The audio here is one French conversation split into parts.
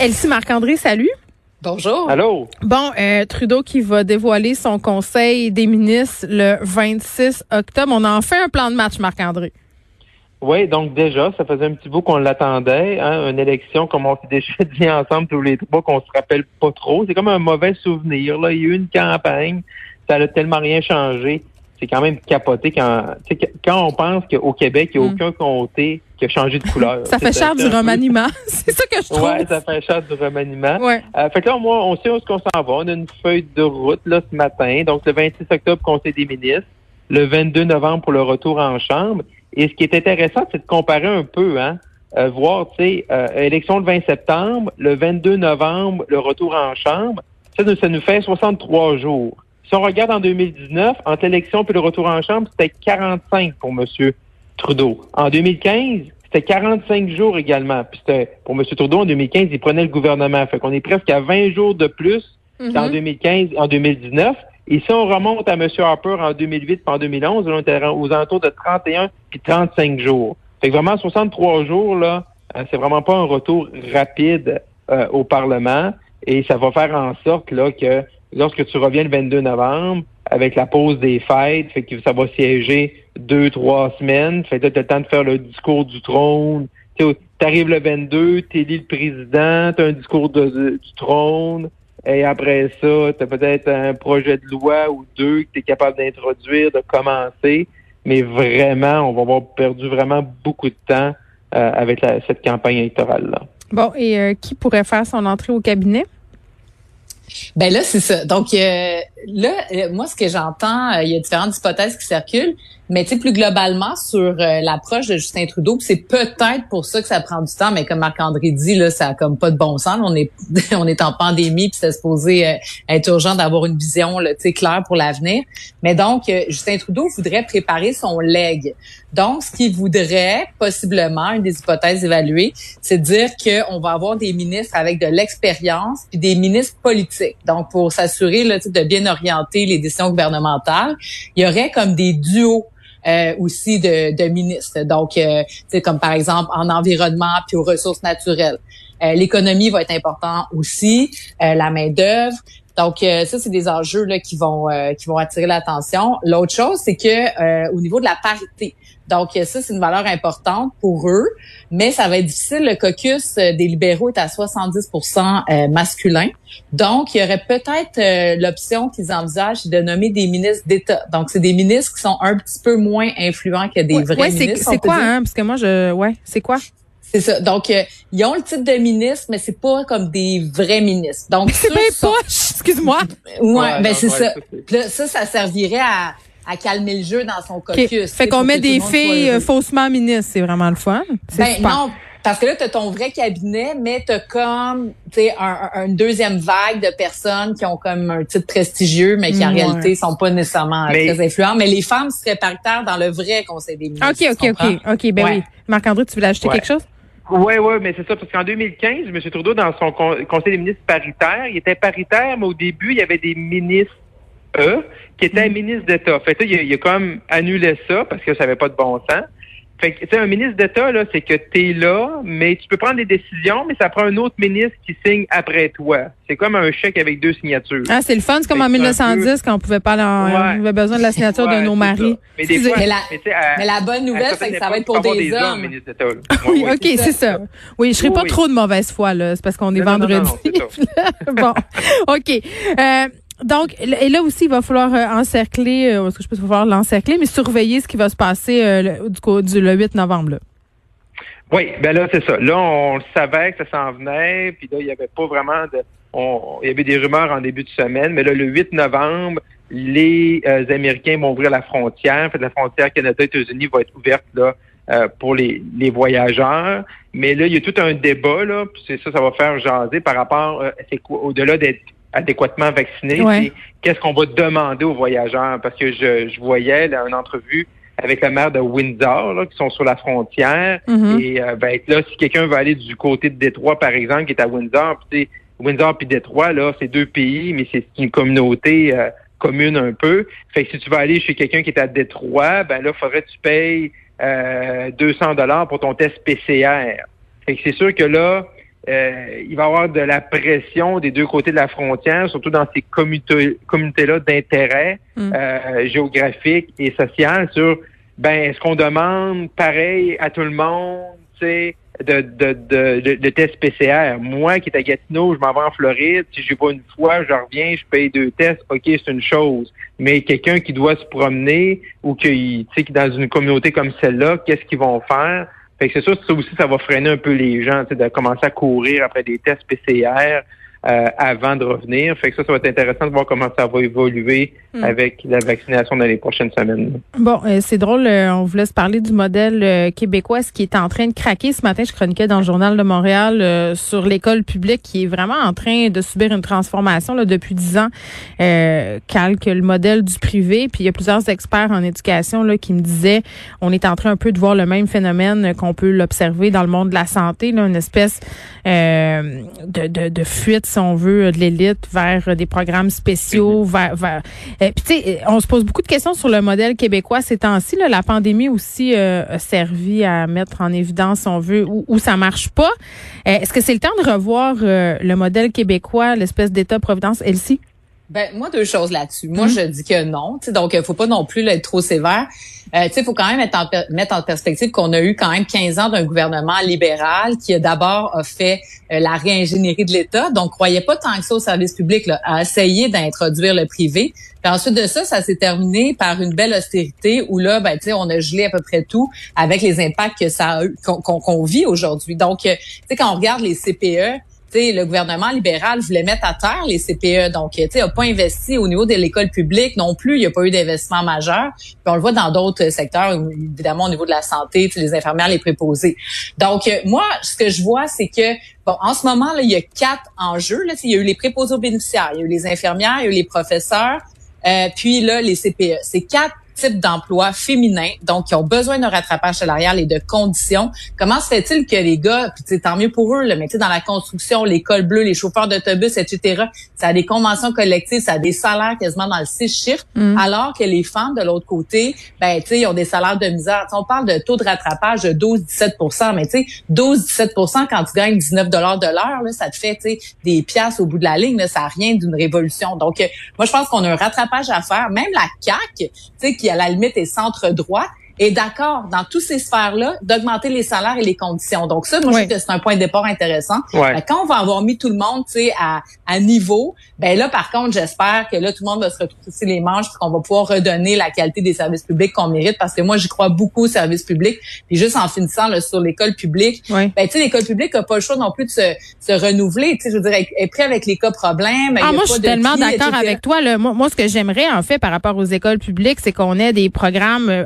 Elsie Marc-André, salut. Bonjour. Allô? Bon, euh, Trudeau qui va dévoiler son conseil des ministres le 26 octobre. On a en fait un plan de match, Marc-André. Oui, donc déjà, ça faisait un petit bout qu'on l'attendait. Hein, une élection, comme on s'est déjà dit ensemble tous les trois, qu'on se rappelle pas trop. C'est comme un mauvais souvenir. Là. Il y a eu une campagne, ça n'a tellement rien changé. C'est quand même capoté quand, quand on pense qu'au Québec, il n'y a mm. aucun comté qui a changé de couleur. ça fait cher du remaniement. c'est ça que je trouve. Oui, ça fait cher du remaniement. Ouais. Euh, fait que là, moi, on sait où est-ce qu'on s'en va. On a une feuille de route là ce matin. Donc, le 26 octobre, Conseil des ministres. Le 22 novembre pour le retour en Chambre. Et ce qui est intéressant, c'est de comparer un peu, hein, euh, voir, tu sais, euh, élection le 20 septembre, le 22 novembre, le retour en Chambre. Ça, ça nous fait 63 jours. Si on regarde en 2019, entre l'élection et le retour en Chambre, c'était 45 pour M. Trudeau. En 2015, c'était 45 jours également. Puis c'était pour M. Trudeau, en 2015, il prenait le gouvernement. Fait qu'on est presque à 20 jours de plus qu'en 2015 en 2019. Et si on remonte à M. Harper en 2008 et en 2011, on était aux alentours de 31 puis 35 jours. Fait que vraiment, 63 jours, là, euh, c'est vraiment pas un retour rapide euh, au Parlement. Et ça va faire en sorte là que lorsque tu reviens le 22 novembre, avec la pause des fêtes, fait que ça va siéger deux, trois semaines. Fait que tu as le temps de faire le discours du trône. Tu arrives le 22, tu élis le président, tu as un discours du trône. Et après ça, tu as peut-être un projet de loi ou deux que tu es capable d'introduire, de commencer. Mais vraiment, on va avoir perdu vraiment beaucoup de temps euh, avec cette campagne électorale-là. Bon, et euh, qui pourrait faire son entrée au cabinet? Ben là, c'est ça. Donc euh, là, euh, moi, ce que j'entends, euh, il y a différentes hypothèses qui circulent, mais tu sais, plus globalement sur l'approche de Justin Trudeau, c'est peut-être pour ça que ça prend du temps, mais comme Marc-André dit, là, ça a comme pas de bon sens. On est on est en pandémie, puis c'est supposé être urgent d'avoir une vision là, claire pour l'avenir. Mais donc, Justin Trudeau voudrait préparer son leg. Donc, ce qu'il voudrait, possiblement, une des hypothèses évaluées, c'est dire qu'on va avoir des ministres avec de l'expérience puis des ministres politiques. Donc, pour s'assurer de bien orienter les décisions gouvernementales, il y aurait comme des duos euh, aussi de, ministres. Donc, euh, comme par exemple en environnement puis aux ressources naturelles. Euh, l'économie va être importante aussi, euh, la main d'œuvre. Donc ça, c'est des enjeux là, qui vont qui vont attirer l'attention. L'autre chose, c'est que au niveau de la parité, donc, ça, c'est une valeur importante pour eux, mais ça va être difficile. Le caucus euh, des libéraux est à 70% euh, masculin. Donc, il y aurait peut-être euh, l'option qu'ils envisagent de nommer des ministres d'État. Donc, c'est des ministres qui sont un petit peu moins influents que des vrais ouais, ministres. C'est quoi, hein? Parce que moi, je... Ouais, c'est quoi? C'est ça. Donc, ils ont le titre de ministre, mais c'est pas comme des vrais ministres. Donc, c'est bien poche, excuse-moi. Ouais, ben c'est ça. ça, ça servirait à à calmer le jeu dans son caucus. Fait qu'on met des filles euh, faussement ministres, c'est vraiment le fun. Ben non, parce que là, tu as ton vrai cabinet, mais tu as comme un, une deuxième vague de personnes qui ont comme un titre prestigieux, mais qui en réalité sont pas nécessairement très influents. Mais les femmes seraient paritaires dans le vrai conseil des ministres. OK, OK, OK. OK, ben oui. Marc-André, tu voulais ajouter quelque chose? Oui, oui, mais c'est ça, parce qu'en 2015, M. Trudeau, dans son conseil des ministres paritaire, il était paritaire, mais au début, il y avait des ministres E, qui était mm. ministre d'État. Fait que, il, a, il a comme annulé ça parce que ça n'avait pas de bon sens. Fait que, tu sais, un ministre d'État, là, c'est que tu es là, mais tu peux prendre des décisions, mais ça prend un autre ministre qui signe après toi. C'est comme un chèque avec deux signatures. Ah, c'est le fun. C'est comme en 1910 quand on pouvait pas, on avait besoin de la signature de nos maris. Mais, mais, la, bonne nouvelle, c'est que ça va être pour des, hommes. oui, OK, c'est ça. Oui, je serai pas trop de mauvaise foi, là. C'est parce qu'on est vendredi. bon. OK. Euh, donc, et là aussi, il va falloir euh, encercler, euh, que je peux falloir l'encercler, mais surveiller ce qui va se passer euh, du, du, le 8 novembre. Oui, ben là, c'est ça. Là, on savait que ça s'en venait, puis là, il n'y avait pas vraiment de... il y avait des rumeurs en début de semaine, mais là, le 8 novembre, les Américains vont ouvrir la frontière. En fait, la frontière Canada-États-Unis va être ouverte là pour les, voyageurs. Mais là, il y a tout un débat, là, puis c'est ça, ça va faire jaser par rapport, quoi, au-delà d'être adéquatement vaccinés. Qu'est-ce qu'on va demander aux voyageurs? Parce que je, je voyais là, une entrevue avec la maire de Windsor, là, qui sont sur la frontière. Mm-hmm. Et euh, ben, là, si quelqu'un veut aller du côté de Détroit, par exemple, qui est à Windsor, puis Windsor puis Détroit, là, c'est deux pays, mais c'est une communauté euh, commune un peu. Fait que si tu vas aller chez quelqu'un qui est à Détroit, ben là, faudrait que tu payes euh, 200 dollars pour ton test PCR. Fait que c'est sûr que là, euh, il va y avoir de la pression des deux côtés de la frontière, surtout dans ces communautés-là d'intérêt mm. euh, géographique et social sur ben est-ce qu'on demande pareil à tout le monde, tu sais, de, de, de, de, tests PCR. Moi qui est à Gatineau, je m'en vais en Floride, si je vais une fois, je reviens, je paye deux tests, ok, c'est une chose. Mais quelqu'un qui doit se promener ou qui, tu sais, qui dans une communauté comme celle-là, qu'est-ce qu'ils vont faire? Fait que c'est sûr, ça aussi, ça va freiner un peu les gens, de commencer à courir après des tests PCR. Euh, avant de revenir. Fait que ça, ça va être intéressant de voir comment ça va évoluer hmm. avec la vaccination dans les prochaines semaines. Bon, euh, c'est drôle, euh, on vous laisse parler du modèle québécois, ce qui est en train de craquer. Ce matin, je chroniquais dans le Journal de Montréal sur l'école publique qui est vraiment en train de subir une transformation là, depuis dix ans, calque le modèle du privé. Puis il y a plusieurs experts en éducation là, qui me disaient on est en train un peu de voir le même phénomène qu'on peut l'observer dans le monde de la santé, là, une espèce de, de, de fuite si on veut, de l'élite vers des programmes spéciaux, mhm. vers, vers euh, puis tu sais, on se pose beaucoup de questions sur le modèle québécois ces temps-ci. La pandémie aussi euh, a servi à mettre en évidence, si on veut, où, où ça marche pas. Euh, est-ce que c'est le temps de revoir le modèle québécois, l'espèce d'État-providence, Elsie? Ben moi deux choses là-dessus. Moi mhm. je dis que non, donc il faut pas non plus être trop sévère. Euh, il faut quand même mettre en, mettre en perspective qu'on a eu quand même 15 ans d'un gouvernement libéral qui a d'abord fait euh, la réingénierie de l'État, donc croyait pas tant que ça au service public, là, à essayer d'introduire le privé. Puis ensuite de ça, ça s'est terminé par une belle austérité où là, ben, on a gelé à peu près tout avec les impacts que ça qu'on vit aujourd'hui. Donc, euh, tu sais, quand on regarde les CPE, le gouvernement libéral voulait mettre à terre les CPE. Donc, tu sais, a pas investi au niveau de l'école publique non plus. Il n'y a pas eu d'investissement majeur. Puis on le voit dans d'autres secteurs, évidemment au niveau de la santé, les infirmières, les préposés. Donc, euh, moi, ce que je vois, c'est que Bon, en ce moment, là, il y a quatre enjeux. Là. Il y a eu les préposés aux bénéficiaires, il y a eu les infirmières, il y a eu les professeurs, euh, puis là, les CPE. C'est quatre type d'emploi féminin, donc qui ont besoin d'un rattrapage salarial et de conditions. Comment se fait-il que les gars, puis tant mieux pour eux, là, mais tu sais, dans la construction, l'école bleue, les chauffeurs d'autobus, etc., ça a des conventions collectives, ça a des salaires quasiment dans le six chiffres, mm. alors que les femmes, de l'autre côté, ben, tu sais, ils ont des salaires de misère. on parle de taux de rattrapage de 12-17% mais tu sais, 12-17% quand tu gagnes 19 dollars de l'heure, ça te fait, des piastres au bout de la ligne, là, ça n'a rien d'une révolution. Donc, euh, moi, je pense qu'on a un rattrapage à faire. Même la CAQ, tu à la limite est centre droit est d'accord dans toutes ces sphères-là d'augmenter les salaires et les conditions. Donc ça, moi, je trouve que c'est un point de départ intéressant. Quand on va avoir mis tout le monde, tu sais, à, à niveau, ben là, par contre, j'espère que là, tout le monde va se retrousser les manches et qu'on va pouvoir redonner la qualité des services publics qu'on mérite parce que moi, j'y crois beaucoup aux services publics. Puis juste en finissant là, sur l'école publique, ben tu sais, l'école publique n'a pas le choix non plus de se, se renouveler. Tu sais, je veux dire, est prêt avec les cas problèmes. Ah, moi, je suis tellement d'accord avec toi. Là. Moi, moi, ce que j'aimerais, en fait, par rapport aux écoles publiques, c'est qu'on ait des programmes euh,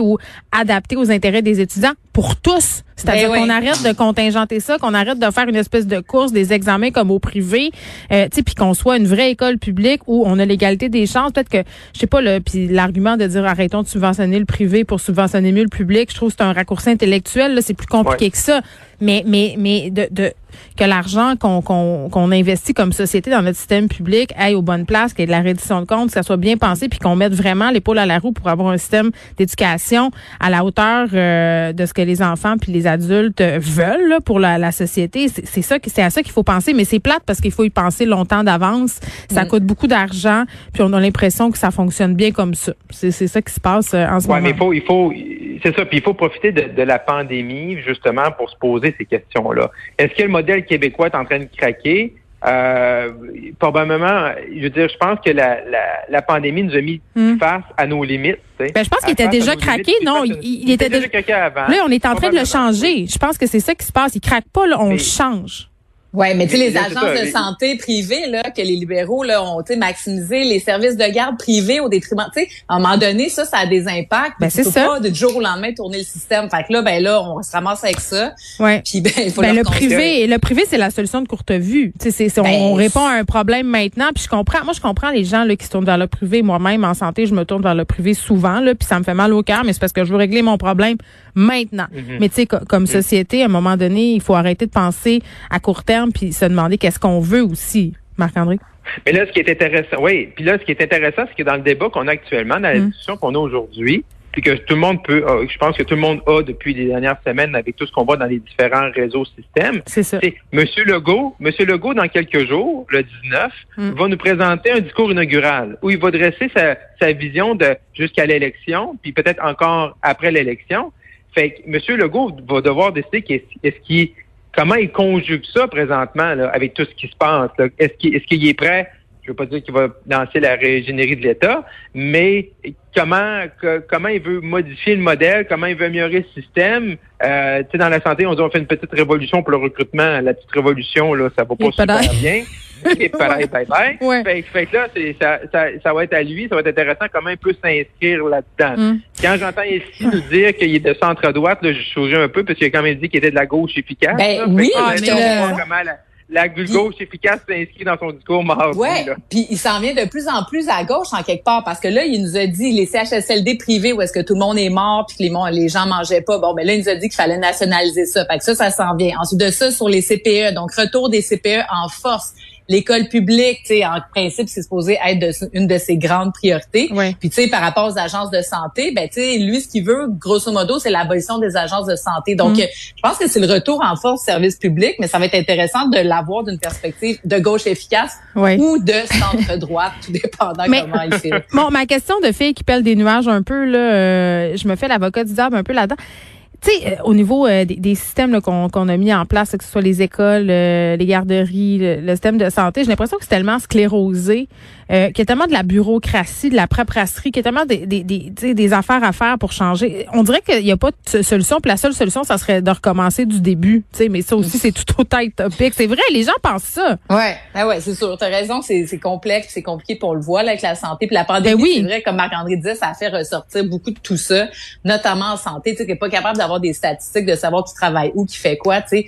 ou adapté aux intérêts des étudiants pour tous. C'est-à-dire ben qu'on arrête de contingenter ça, qu'on arrête de faire une espèce de course des examens comme au privé, euh, puis qu'on soit une vraie école publique où on a l'égalité des chances. Peut-être que, je sais pas, le, puis l'argument de dire arrêtons de subventionner le privé pour subventionner mieux le public, je trouve que c'est un raccourci intellectuel. c'est plus compliqué que ça. Mais, mais, mais de, de que l'argent qu'on qu'on investit comme société dans notre système public aille aux bonnes places, qu'il y ait de la reddition de comptes, que ça soit bien pensé, puis qu'on mette vraiment l'épaule à la roue pour avoir un système d'éducation à la hauteur euh, de ce que les enfants puis les adultes veulent pour la, la société. C'est ça, c'est à ça qu'il faut penser, mais c'est plate parce qu'il faut y penser longtemps d'avance. Ça mm. coûte beaucoup d'argent, puis on a l'impression que ça fonctionne bien comme ça. C'est ça qui se passe euh, en ce ouais, moment. Mais il faut, il faut, c'est ça. Puis il faut profiter de, de la pandémie justement pour se poser ces questions-là. Est-ce que le modèle québécois est en train de craquer. Euh, probablement, je veux dire, je pense que la, la, pandémie nous a mis hmm. face à nos limites. Ben, je pense qu'il était déjà craqué. non, il, était, déjà craqué avant. Là, on est en train de le changer. Je pense que c'est ça qui se passe. Il craque pas, là, on le change. Ouais, mais tu sais les agences de santé privées là que les libéraux là ont tu maximisé les services de garde privés au détriment, tu sais, à un moment donné ça ça a des impacts. Ben, c'est ça. Pas de jour au lendemain tourner le système. Fait que là ben là on se ramasse avec ça. Ouais. Puis ben il faut ben, le privé le privé c'est la solution de courte vue. Tu sais c'est on, ben, répond à un problème maintenant puis je comprends moi je comprends les gens là qui se tournent vers le privé moi-même en santé je me tourne vers le privé souvent là puis ça me fait mal au cœur mais c'est parce que je veux régler mon problème maintenant. Mm-hmm. Mais tu sais comme mm-hmm. société à un moment donné il faut arrêter de penser à court terme puis se demander qu'est-ce qu'on veut aussi, Marc-André. Mais là, ce qui est intéressant, oui, puis là, ce qui est intéressant, c'est que dans le débat qu'on a actuellement, dans la mm. discussion qu'on a aujourd'hui, puis que tout le monde peut, je pense que tout le monde a depuis les dernières semaines avec tout ce qu'on voit dans les différents réseaux systèmes. C'est ça. Monsieur Legault, Monsieur Legault, dans quelques jours, le 19, mm. va nous présenter un discours inaugural où il va dresser sa, sa vision de jusqu'à l'élection, puis peut-être encore après l'élection. Fait que M. Legault va devoir décider qu'est-ce qui, comment il conjugue ça présentement là, avec tout ce qui se passe. Est-ce qu'il est, est prêt? Je veux pas dire qu'il va lancer la régénérie de l'État, mais comment comment il veut modifier le modèle, comment il veut améliorer le système? Euh, tu sais, dans la santé, on dit on fait une petite révolution pour le recrutement. La petite révolution, là, ça va pas super bien. Pareil, bye bye. Ouais. Fait, fait, que là, ça, ça, ça, va être à lui, ça va être intéressant comment il peut s'inscrire là-dedans. Mm. Quand j'entends ici nous dire qu'il est de centre-droite, je souris un peu parce qu'il a quand même dit qu'il était de la gauche efficace. Ben, oui, la gauche efficace s'inscrit dans son discours mardi. Ouais, puis il s'en vient de plus en plus à gauche en quelque part parce que là, il nous a dit les CHSLD privés où est-ce que tout le monde est mort puis que les, les gens mangeaient pas. Bon, ben là, il nous a dit qu'il fallait nationaliser ça. Fait que ça, ça s'en vient. Ensuite de ça, sur les CPE, donc retour des CPE en force l'école publique, tu sais, en principe, c'est supposé être une de ses grandes priorités. Puis, tu sais, par rapport aux agences de santé, ben, tu sais, lui, ce qu'il veut, grosso modo, c'est l'abolition des agences de santé. Donc, mm. je pense que c'est le retour en force service public, mais ça va être intéressant de l'avoir d'une perspective de gauche efficace ou de centre droite, tout dépendant comment il fait. Bon, ma question de fille qui pèle des nuages un peu, là, euh, je me fais l'avocat du diable un peu là-dedans. Tu sais, euh, au niveau euh, des, systèmes qu'on a mis en place, que ce soit les écoles, euh, les garderies, le, système de santé, j'ai l'impression que c'est tellement sclérosé, qu'il y a tellement de la bureaucratie, de la paperasserie, qu'il y a tellement des, des, des, des affaires à faire pour changer. On dirait qu'il n'y a pas de solution, puis la seule solution, ça serait de recommencer du début. Tu sais, mais ça aussi, c'est tout autant topique. C'est vrai, les gens pensent ça. Ouais, ah ouais, c'est sûr. T'as raison, c'est complexe, c'est compliqué, pour le voir là, avec la santé, puis la pandémie. Ben oui. C'est vrai, comme Marc-André disait, ça a fait ressortir beaucoup de tout ça, notamment en santé. Tu sais, pas capable d'avoir des statistiques, de savoir qui travaille où, qui fait quoi, tu sais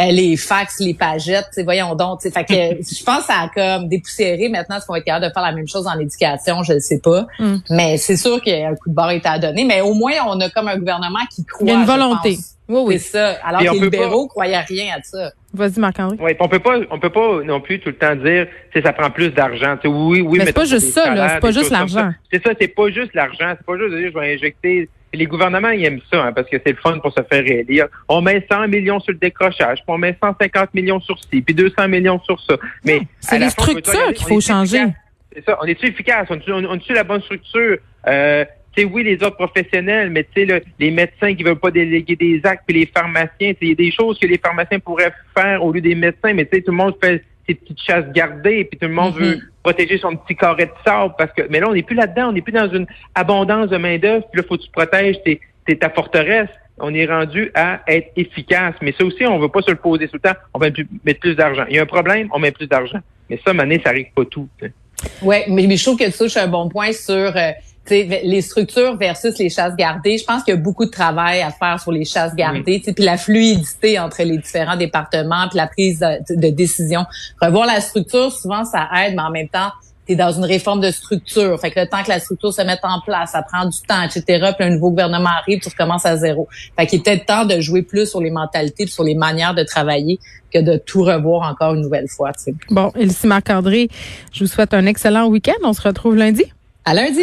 euh, les fax, les pagettes, voyons donc. Fait que je pense à comme dépoussiérer maintenant ce qu'on va être capable de faire la même chose en éducation, je ne sais pas. Mm. Mais c'est sûr qu'un coup de barre est à donner. Mais au moins, on a comme un gouvernement qui croit. Il y a une volonté. Oui, oui. C'est ça. Alors que les libéraux ne croyaient rien à ça. Vas-y, Marc-André. Oui, on peut pas, on peut pas non plus tout le temps dire, que ça prend plus d'argent. Oui, oui, mais c'est pas juste ça, là. C'est pas juste l'argent. C'est ça, c'est pas juste l'argent. C'est pas juste de dire, je vais injecter les gouvernements, ils aiment ça, hein, parce que c'est le fun pour se faire réélire. On met 100 millions sur le décrochage, puis on met 150 millions sur ci, puis 200 millions sur ça. Mais c'est les structures qu'il faut changer. C'est ça. On est-tu efficace? On est-tu la bonne structure? Euh, tu sais, oui, les autres professionnels, mais tu sais, les médecins qui veulent pas déléguer des actes, puis les pharmaciens, il y a des choses que les pharmaciens pourraient faire au lieu des médecins, mais tu sais, tout le monde fait ses petites chasses gardées, puis tout le monde veut mm-hmm. protéger son petit carré de sable, parce que, mais là, on n'est plus là-dedans, on n'est plus dans une abondance de main-d'œuvre, puis là, faut que tu protèges tes, ta forteresse. On est rendu à être efficace. Mais ça aussi, on ne veut pas se le poser tout le temps. On va mettre plus d'argent. Il y a un problème, on met plus d'argent. Mais ça, Mané, ça règle pas tout. Oui, mais, je trouve que ça, c'est un bon point sur euh, les structures versus les chasses gardées, je pense qu'il y a beaucoup de travail à faire sur les chasses gardées, puis la fluidité entre les différents départements, puis la prise de, décision. Revoir la structure, souvent ça aide, mais en même temps, tu es dans une réforme de structure. Fait que le temps que la structure se mette en place, ça prend du temps, etc. Puis un nouveau gouvernement arrive, tu recommences à zéro. Fait qu'il est peut-être temps de jouer plus sur les mentalités, sur les manières de travailler que de tout revoir encore une nouvelle fois. Bon, Elsie Marc-André, je vous souhaite un excellent week-end. On se retrouve lundi. À lundi.